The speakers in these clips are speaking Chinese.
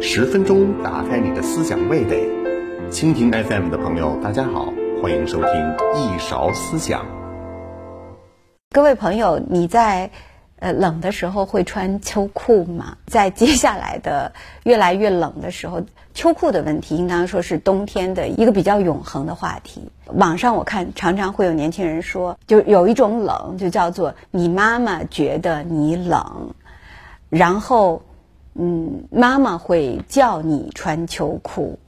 十分钟打开你的思想味蕾，蜻蜓 FM 的朋友，大家好，欢迎收听一勺思想。各位朋友，你在呃冷的时候会穿秋裤吗？在接下来的越来越冷的时候，秋裤的问题应当说是冬天的一个比较永恒的话题。网上我看常常会有年轻人说，就有一种冷，就叫做你妈妈觉得你冷，然后。嗯，妈妈会叫你穿秋裤，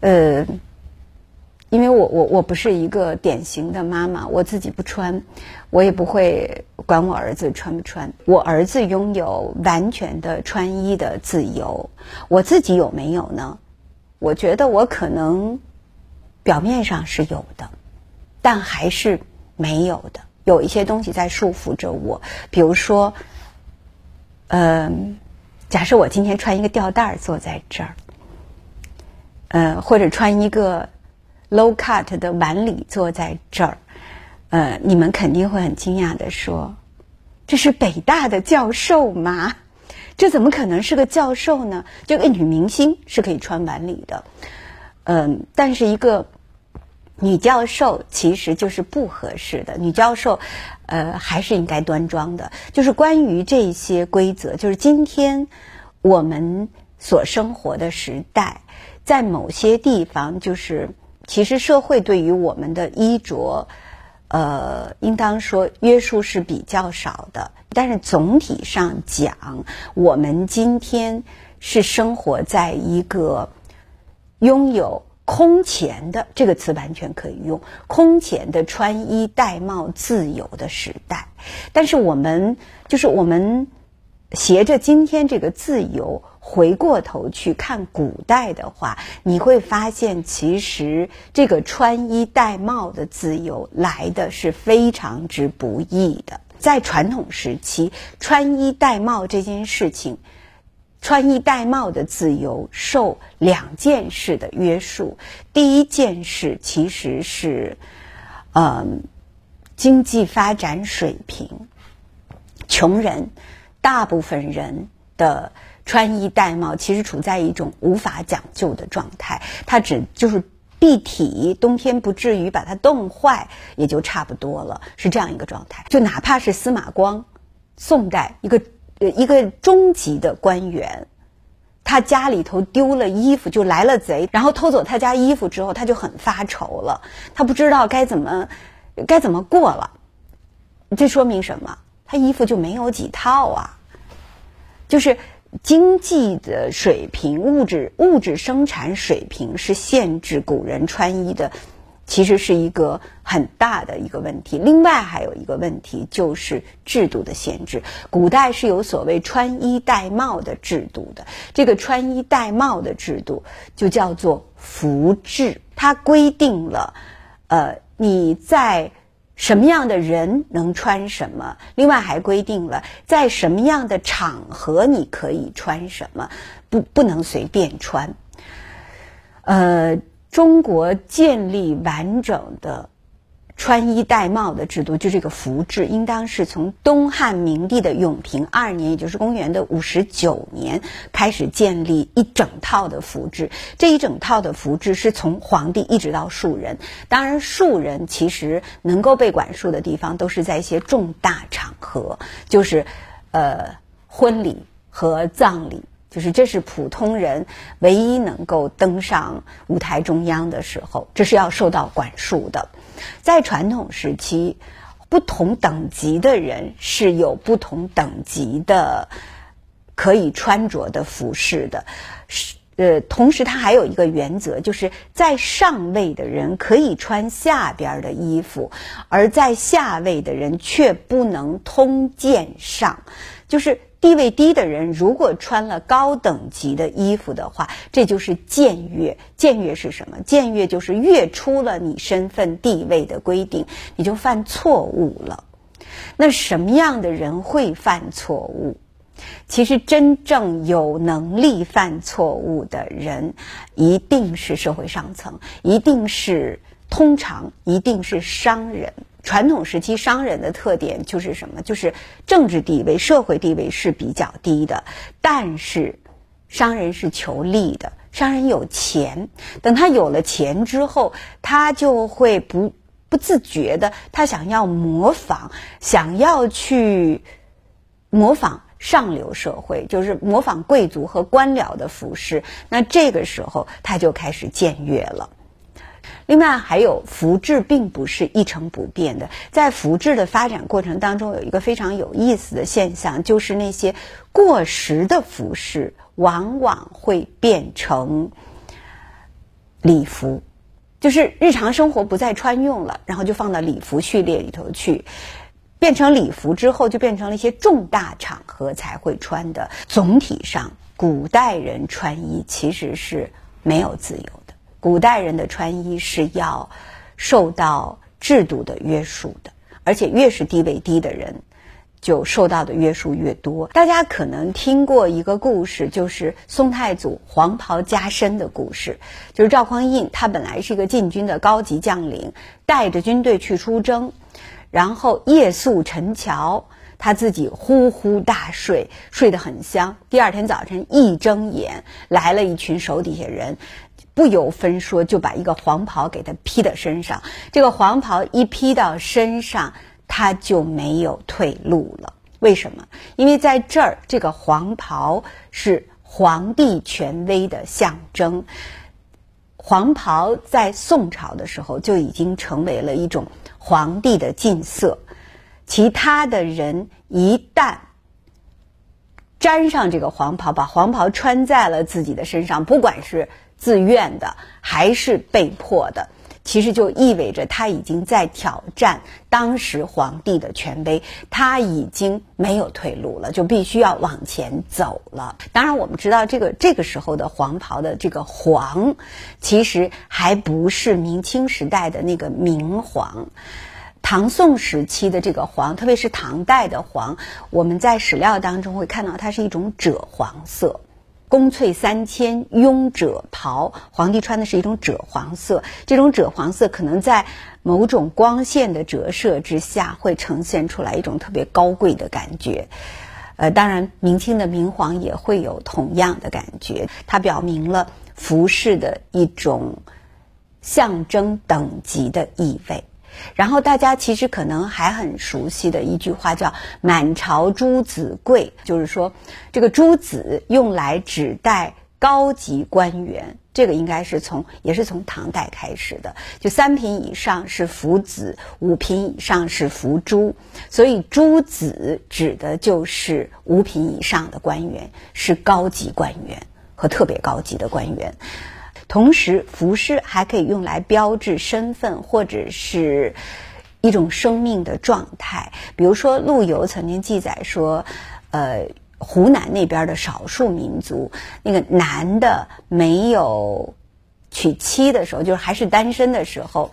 呃，因为我我我不是一个典型的妈妈，我自己不穿，我也不会管我儿子穿不穿。我儿子拥有完全的穿衣的自由，我自己有没有呢？我觉得我可能表面上是有的，但还是没有的，有一些东西在束缚着我，比如说，嗯。假设我今天穿一个吊带坐在这儿，呃，或者穿一个 low cut 的晚礼坐在这儿，呃，你们肯定会很惊讶的说：“这是北大的教授吗？这怎么可能是个教授呢？”这个女明星是可以穿晚礼的，嗯，但是一个。女教授其实就是不合适的，女教授，呃，还是应该端庄的。就是关于这些规则，就是今天我们所生活的时代，在某些地方，就是其实社会对于我们的衣着，呃，应当说约束是比较少的。但是总体上讲，我们今天是生活在一个拥有。空前的这个词完全可以用，空前的穿衣戴帽自由的时代。但是我们就是我们携着今天这个自由回过头去看古代的话，你会发现其实这个穿衣戴帽的自由来的是非常之不易的。在传统时期，穿衣戴帽这件事情。穿衣戴帽的自由受两件事的约束。第一件事其实是，嗯，经济发展水平，穷人，大部分人的穿衣戴帽其实处在一种无法讲究的状态。它只就是蔽体，冬天不至于把它冻坏，也就差不多了，是这样一个状态。就哪怕是司马光，宋代一个。一个中级的官员，他家里头丢了衣服，就来了贼，然后偷走他家衣服之后，他就很发愁了，他不知道该怎么该怎么过了。这说明什么？他衣服就没有几套啊，就是经济的水平、物质物质生产水平是限制古人穿衣的。其实是一个很大的一个问题。另外还有一个问题就是制度的限制。古代是有所谓穿衣戴帽的制度的，这个穿衣戴帽的制度就叫做服制，它规定了，呃，你在什么样的人能穿什么，另外还规定了在什么样的场合你可以穿什么，不不能随便穿，呃。中国建立完整的穿衣戴帽的制度，就这个服制，应当是从东汉明帝的永平二年，也就是公元的五十九年开始建立一整套的服制。这一整套的服制是从皇帝一直到庶人，当然庶人其实能够被管束的地方都是在一些重大场合，就是呃婚礼和葬礼。就是这是普通人唯一能够登上舞台中央的时候，这是要受到管束的。在传统时期，不同等级的人是有不同等级的可以穿着的服饰的。是呃，同时它还有一个原则，就是在上位的人可以穿下边的衣服，而在下位的人却不能通见上，就是。地位低的人如果穿了高等级的衣服的话，这就是僭越。僭越是什么？僭越就是越出了你身份地位的规定，你就犯错误了。那什么样的人会犯错误？其实真正有能力犯错误的人，一定是社会上层，一定是通常一定是商人。传统时期商人的特点就是什么？就是政治地位、社会地位是比较低的，但是商人是求利的，商人有钱，等他有了钱之后，他就会不不自觉的，他想要模仿，想要去模仿。上流社会就是模仿贵族和官僚的服饰，那这个时候他就开始僭越了。另外还有服制并不是一成不变的，在服制的发展过程当中，有一个非常有意思的现象，就是那些过时的服饰往往会变成礼服，就是日常生活不再穿用了，然后就放到礼服序列里头去。变成礼服之后，就变成了一些重大场合才会穿的。总体上，古代人穿衣其实是没有自由。古代人的穿衣是要受到制度的约束的，而且越是地位低的人，就受到的约束越多。大家可能听过一个故事，就是宋太祖黄袍加身的故事。就是赵匡胤，他本来是一个禁军的高级将领，带着军队去出征。然后夜宿陈桥，他自己呼呼大睡，睡得很香。第二天早晨一睁眼，来了一群手底下人，不由分说就把一个黄袍给他披在身上。这个黄袍一披到身上，他就没有退路了。为什么？因为在这儿，这个黄袍是皇帝权威的象征。黄袍在宋朝的时候就已经成为了一种。皇帝的禁色，其他的人一旦沾上这个黄袍，把黄袍穿在了自己的身上，不管是自愿的还是被迫的，其实就意味着他已经在挑战当时皇帝的权威，他已经没有退路了，就必须要往前走了。当然，我们知道这个这个时候的黄袍的这个黄，其实还不是明清时代的那个明黄。唐宋时期的这个黄，特别是唐代的黄，我们在史料当中会看到它是一种赭黄色。宫翠三千，拥赭袍，皇帝穿的是一种赭黄色。这种赭黄色可能在某种光线的折射之下，会呈现出来一种特别高贵的感觉。呃，当然，明清的明黄也会有同样的感觉，它表明了服饰的一种象征等级的意味。然后大家其实可能还很熟悉的一句话叫“满朝朱子贵”，就是说这个朱子用来指代高级官员。这个应该是从也是从唐代开始的，就三品以上是服子，五品以上是服朱，所以朱子指的就是五品以上的官员，是高级官员和特别高级的官员。同时，服饰还可以用来标志身份，或者是一种生命的状态。比如说，陆游曾经记载说，呃，湖南那边的少数民族，那个男的没有娶妻的时候，就是还是单身的时候，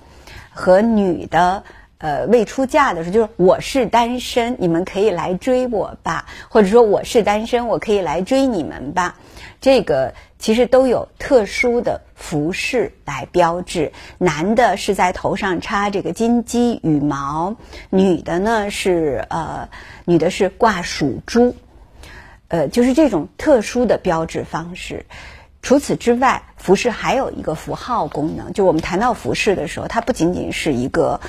和女的呃未出嫁的时候，就是我是单身，你们可以来追我吧，或者说我是单身，我可以来追你们吧。这个其实都有特殊的服饰来标志，男的是在头上插这个金鸡羽毛，女的呢是呃女的是挂属珠，呃就是这种特殊的标志方式。除此之外，服饰还有一个符号功能，就我们谈到服饰的时候，它不仅仅是一个。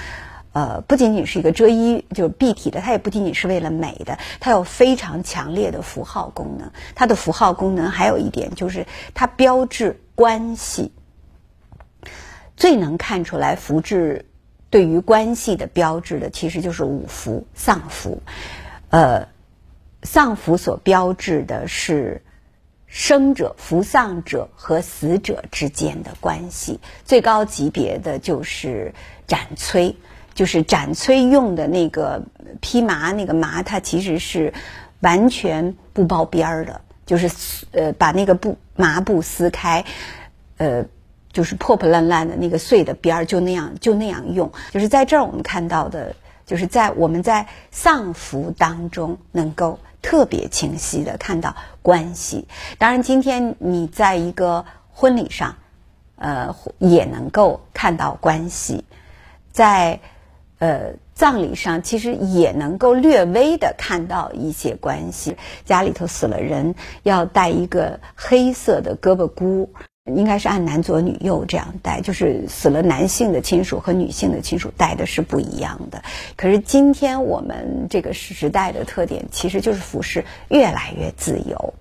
呃，不仅仅是一个遮衣，就是蔽体的，它也不仅仅是为了美的，它有非常强烈的符号功能。它的符号功能还有一点就是，它标志关系。最能看出来服制对于关系的标志的，其实就是五福、丧服。呃，丧服所标志的是生者、服丧者和死者之间的关系。最高级别的就是斩崔。就是斩崔用的那个披麻，那个麻它其实是完全不包边儿的，就是呃把那个布麻布撕开，呃就是破破烂烂的那个碎的边儿就那样就那样用。就是在这儿我们看到的，就是在我们在丧服当中能够特别清晰的看到关系。当然，今天你在一个婚礼上，呃也能够看到关系，在。呃，葬礼上其实也能够略微的看到一些关系。家里头死了人，要戴一个黑色的胳膊箍。应该是按男左女右这样戴，就是死了男性的亲属和女性的亲属戴的是不一样的。可是今天我们这个时代的特点，其实就是服饰越来越自由。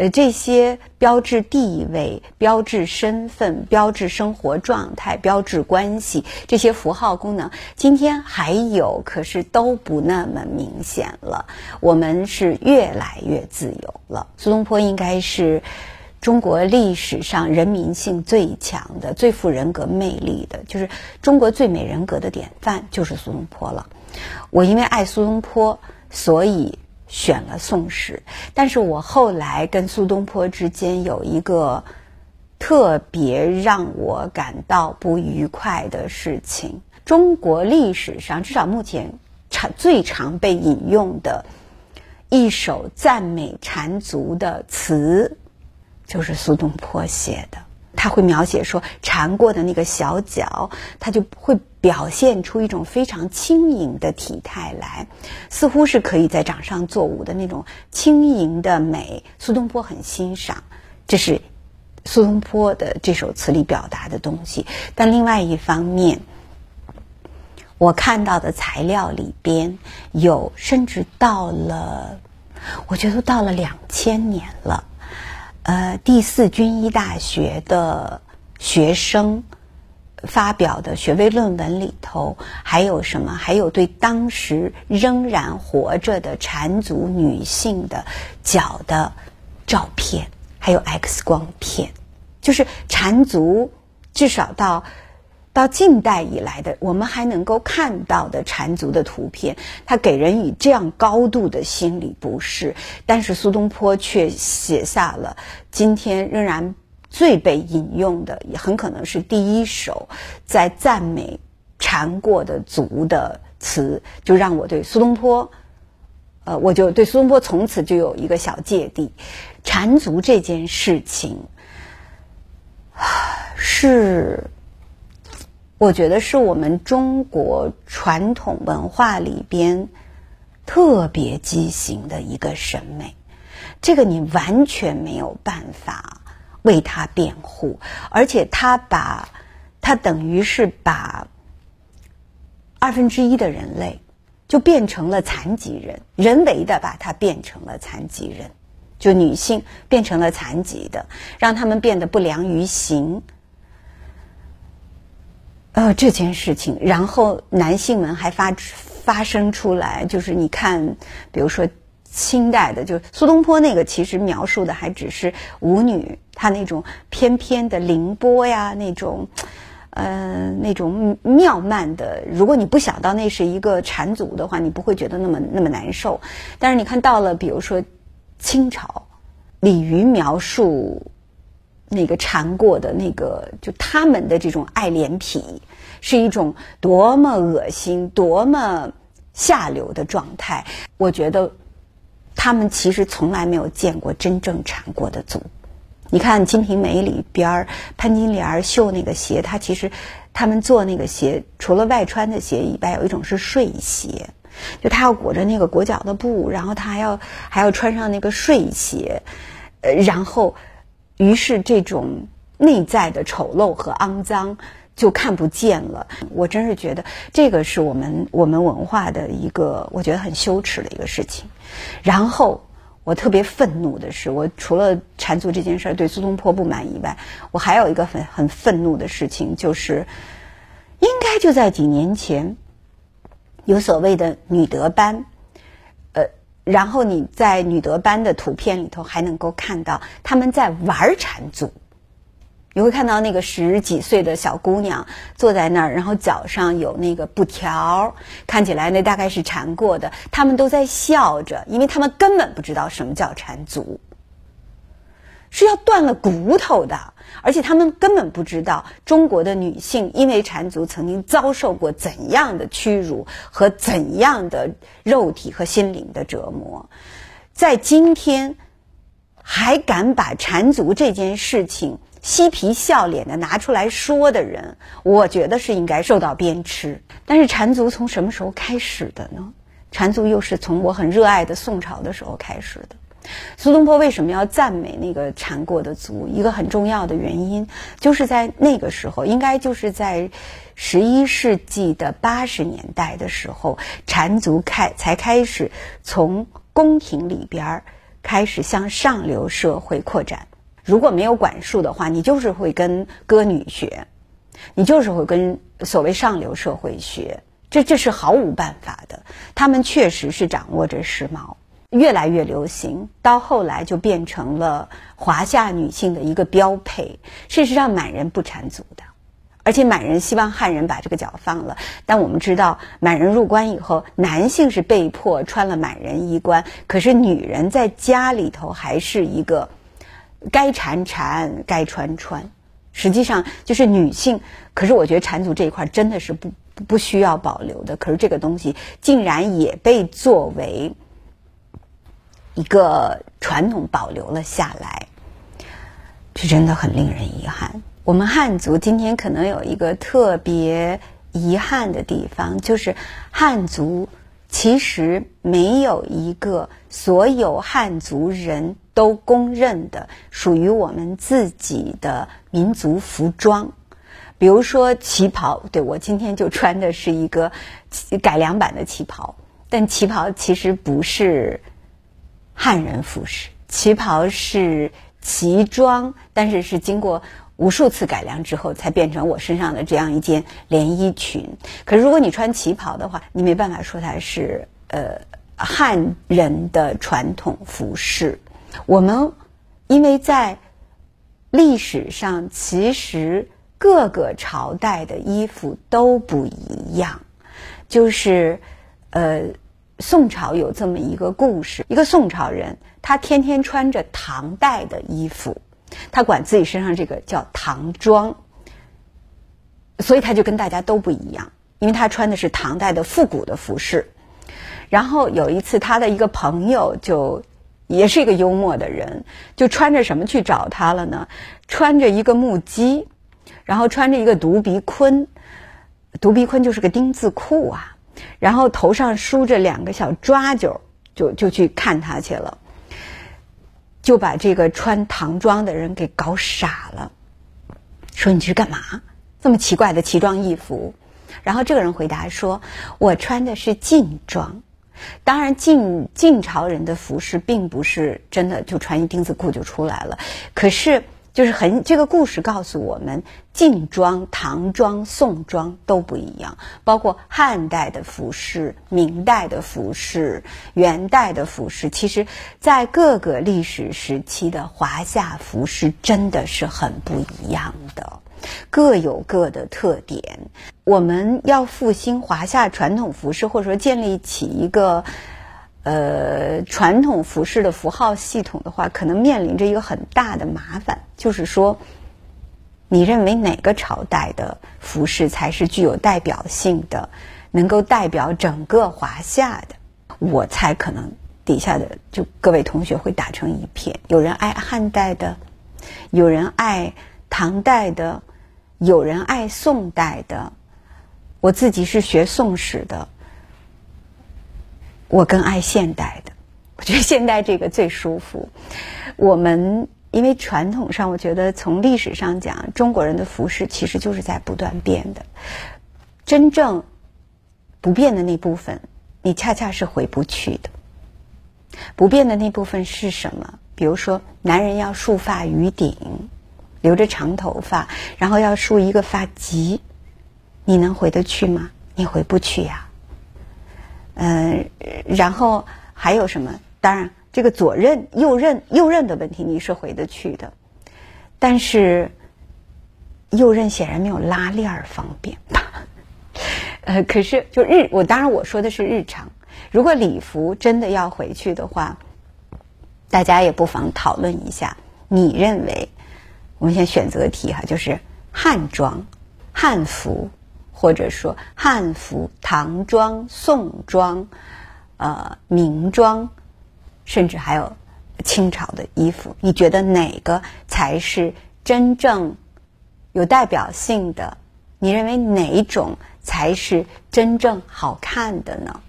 呃，这些标志地位、标志身份、标志生活状态、标志关系这些符号功能，今天还有，可是都不那么明显了。我们是越来越自由了。苏东坡应该是。中国历史上人民性最强的、最富人格魅力的，就是中国最美人格的典范，就是苏东坡了。我因为爱苏东坡，所以选了宋史。但是我后来跟苏东坡之间有一个特别让我感到不愉快的事情：中国历史上至少目前常最常被引用的一首赞美缠足的词。就是苏东坡写的，他会描写说缠过的那个小脚，他就会表现出一种非常轻盈的体态来，似乎是可以在掌上作舞的那种轻盈的美。苏东坡很欣赏，这是苏东坡的这首词里表达的东西。但另外一方面，我看到的材料里边有，甚至到了，我觉得到了两千年了。呃，第四军医大学的学生发表的学位论文里头，还有什么？还有对当时仍然活着的缠足女性的脚的照片，还有 X 光片，就是缠足，至少到。到近代以来的，我们还能够看到的缠足的图片，它给人以这样高度的心理不适。但是苏东坡却写下了今天仍然最被引用的，也很可能是第一首在赞美缠过的足的词，就让我对苏东坡，呃，我就对苏东坡从此就有一个小芥蒂。缠足这件事情是。我觉得是我们中国传统文化里边特别畸形的一个审美，这个你完全没有办法为他辩护，而且他把，他等于是把二分之一的人类就变成了残疾人，人为的把他变成了残疾人，就女性变成了残疾的，让他们变得不良于行。呃，这件事情，然后男性们还发发生出来，就是你看，比如说清代的，就苏东坡那个，其实描述的还只是舞女，她那种翩翩的凌波呀，那种，呃，那种妙曼的。如果你不想到那是一个缠足的话，你不会觉得那么那么难受。但是你看到了，比如说清朝，李渔描述。那个缠过的那个，就他们的这种爱怜癖，是一种多么恶心、多么下流的状态。我觉得他们其实从来没有见过真正缠过的足。你看《金瓶梅》里边潘金莲绣那个鞋，她其实他们做那个鞋，除了外穿的鞋以外，有一种是睡鞋，就他要裹着那个裹脚的布，然后他还要还要穿上那个睡鞋，呃，然后。于是，这种内在的丑陋和肮脏就看不见了。我真是觉得这个是我们我们文化的一个，我觉得很羞耻的一个事情。然后，我特别愤怒的是，我除了缠足这件事儿对苏东坡不满以外，我还有一个很很愤怒的事情，就是应该就在几年前，有所谓的女德班。然后你在女德班的图片里头还能够看到他们在玩缠足，你会看到那个十几岁的小姑娘坐在那儿，然后脚上有那个布条，看起来那大概是缠过的。他们都在笑着，因为他们根本不知道什么叫缠足。是要断了骨头的，而且他们根本不知道中国的女性因为缠足曾经遭受过怎样的屈辱和怎样的肉体和心灵的折磨，在今天还敢把缠足这件事情嬉皮笑脸的拿出来说的人，我觉得是应该受到鞭笞。但是缠足从什么时候开始的呢？缠足又是从我很热爱的宋朝的时候开始的。苏东坡为什么要赞美那个缠过的足？一个很重要的原因，就是在那个时候，应该就是在十一世纪的八十年代的时候，缠足开才开始从宫廷里边儿开始向上流社会扩展。如果没有管束的话，你就是会跟歌女学，你就是会跟所谓上流社会学，这这是毫无办法的。他们确实是掌握着时髦。越来越流行，到后来就变成了华夏女性的一个标配。事实上，满人不缠足的，而且满人希望汉人把这个脚放了。但我们知道，满人入关以后，男性是被迫穿了满人衣冠，可是女人在家里头还是一个该缠缠，该穿穿。实际上，就是女性。可是我觉得缠足这一块真的是不不需要保留的。可是这个东西竟然也被作为。一个传统保留了下来，这真的很令人遗憾。我们汉族今天可能有一个特别遗憾的地方，就是汉族其实没有一个所有汉族人都公认的属于我们自己的民族服装。比如说旗袍，对我今天就穿的是一个改良版的旗袍，但旗袍其实不是。汉人服饰旗袍是旗装，但是是经过无数次改良之后才变成我身上的这样一件连衣裙。可是如果你穿旗袍的话，你没办法说它是呃汉人的传统服饰。我们因为在历史上，其实各个朝代的衣服都不一样，就是呃。宋朝有这么一个故事，一个宋朝人，他天天穿着唐代的衣服，他管自己身上这个叫唐装，所以他就跟大家都不一样，因为他穿的是唐代的复古的服饰。然后有一次，他的一个朋友就也是一个幽默的人，就穿着什么去找他了呢？穿着一个木屐，然后穿着一个独鼻坤，独鼻坤就是个丁字裤啊。然后头上梳着两个小抓揪，就就去看他去了，就把这个穿唐装的人给搞傻了，说你去干嘛？这么奇怪的奇装异服？然后这个人回答说：“我穿的是晋装。当然，晋晋朝人的服饰并不是真的就穿一丁字裤就出来了，可是。”就是很这个故事告诉我们，晋装、唐装、宋装都不一样，包括汉代的服饰、明代的服饰、元代的服饰，其实，在各个历史时期的华夏服饰真的是很不一样的，各有各的特点。我们要复兴华夏传统服饰，或者说建立起一个。呃，传统服饰的符号系统的话，可能面临着一个很大的麻烦，就是说，你认为哪个朝代的服饰才是具有代表性的，能够代表整个华夏的？我猜可能底下的就各位同学会打成一片，有人爱汉代的，有人爱唐代的，有人爱宋代的。我自己是学宋史的。我更爱现代的，我觉得现代这个最舒服。我们因为传统上，我觉得从历史上讲，中国人的服饰其实就是在不断变的。真正不变的那部分，你恰恰是回不去的。不变的那部分是什么？比如说，男人要束发于顶，留着长头发，然后要梳一个发髻，你能回得去吗？你回不去呀。嗯，然后还有什么？当然，这个左衽、右衽、右衽的问题你是回得去的，但是右衽显然没有拉链儿方便。呃，可是就日，我当然我说的是日常。如果礼服真的要回去的话，大家也不妨讨论一下。你认为，我们先选择题哈，就是汉装、汉服。或者说汉服、唐装、宋装，呃，明装，甚至还有清朝的衣服，你觉得哪个才是真正有代表性的，你认为哪一种才是真正好看的呢？